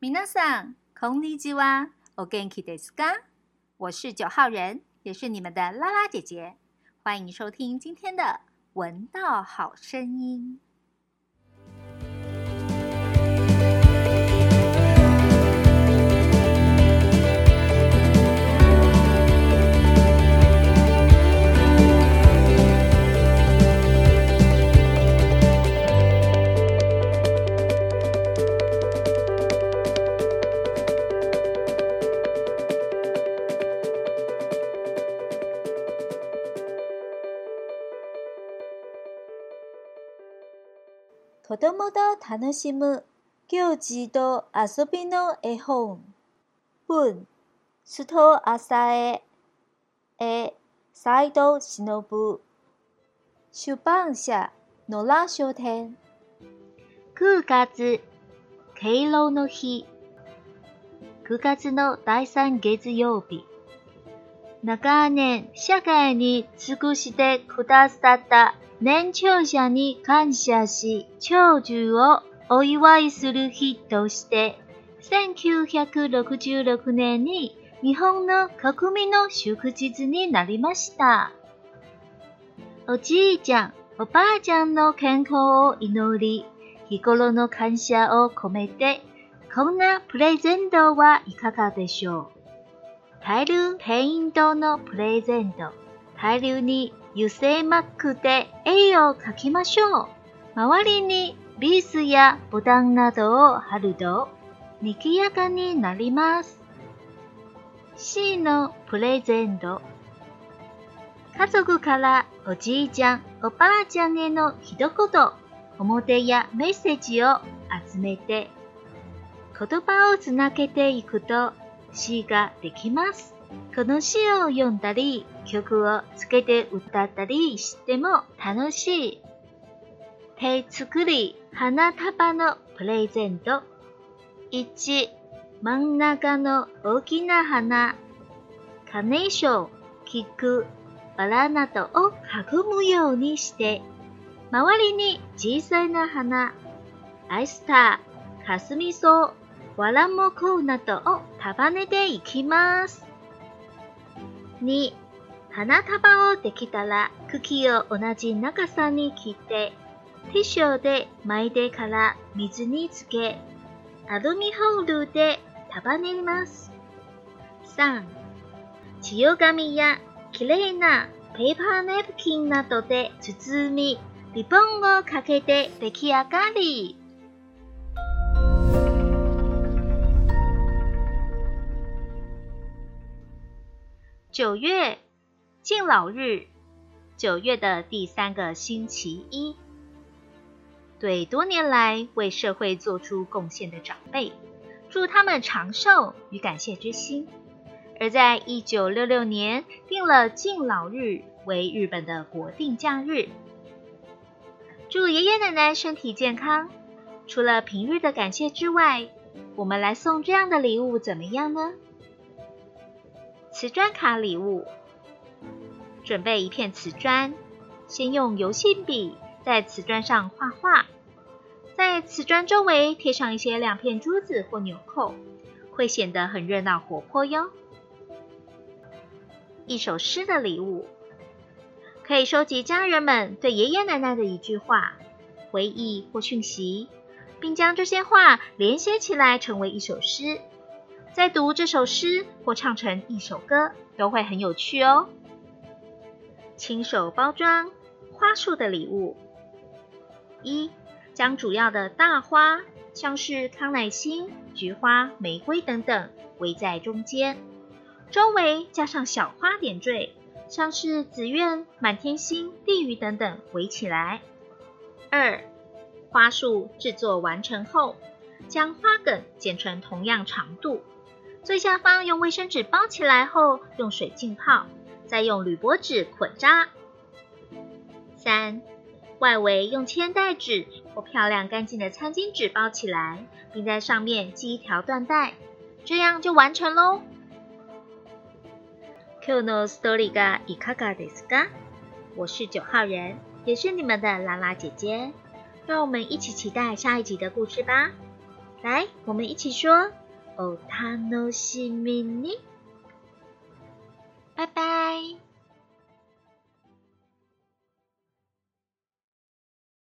皆さん、こんにちは。お元気ですか？我是九号人，也是你们的拉拉姐姐。欢迎收听今天的《闻道好声音》。 子供と楽しむ行事と遊びの絵本。文、須藤浅江。絵、斎藤忍。出版社、野良書店。9月、敬老の日。9月の第3月曜日。長年、社会に尽くしてくださった年長者に感謝し、長寿をお祝いする日として、1966年に日本の国民の祝日になりました。おじいちゃん、おばあちゃんの健康を祈り、日頃の感謝を込めて、こんなプレゼントはいかがでしょう？タイルペイントのプレゼント。タイルに油性マックで絵を描きましょう。周りにリースやボタンなどを貼ると、賑やかになります。C のプレゼント。家族からおじいちゃん、おばあちゃんへの一言、表やメッセージを集めて、言葉をつなげていくと詩ができます。この詩を読んだり、曲をつけて歌ったりしても楽しい。手作り花束のプレゼント。1、真ん中の大きな花、カネーション、菊、バラなどを囲むようにして、周りに小さな花、アイスター、カスミソウ、わらもこうなどを束ねていきます。2、花束をできたら茎を同じ長さに切って、ティッシュで巻いてから水につけ、アルミホールで束ねます。3、千代紙やきれいなペーパーネプキンなどで包み、リボンをかけて出来上がり。九月，敬老日，九月的第三个星期一。对多年来为社会做出贡献的长辈，祝他们长寿与感谢之心。而在一九六六年定了敬老日为日本的国定假日，祝爷爷奶奶身体健康。除了平日的感谢之外，我们来送这样的礼物怎么样呢？瓷砖卡礼物，准备一片瓷砖，先用油性笔在瓷砖上画画，在瓷砖周围贴上一些亮片珠子或纽扣，会显得很热闹活泼哟。一首诗的礼物，可以收集家人们对爷爷奶奶的一句话、回忆或讯息，并将这些话连接起来成为一首诗。在读这首诗或唱成一首歌，都会很有趣哦。亲手包装花束的礼物：一、将主要的大花，像是康乃馨、菊花、玫瑰等等，围在中间，周围加上小花点缀，像是紫苑、满天星、地榆等等，围起来。二、花束制作完成后，将花梗剪成同样长度。最下方用卫生纸包起来后，用水浸泡，再用铝箔纸捆扎。三、外围用铅带纸或漂亮干净的餐巾纸包起来，并在上面系一条缎带，这样就完成喽。今日のストーリーがいかがですか？我是九号人，也是你们的拉拉姐姐，让我们一起期待下一集的故事吧。 来，我们一起说：“ お楽しみに。バイバイ。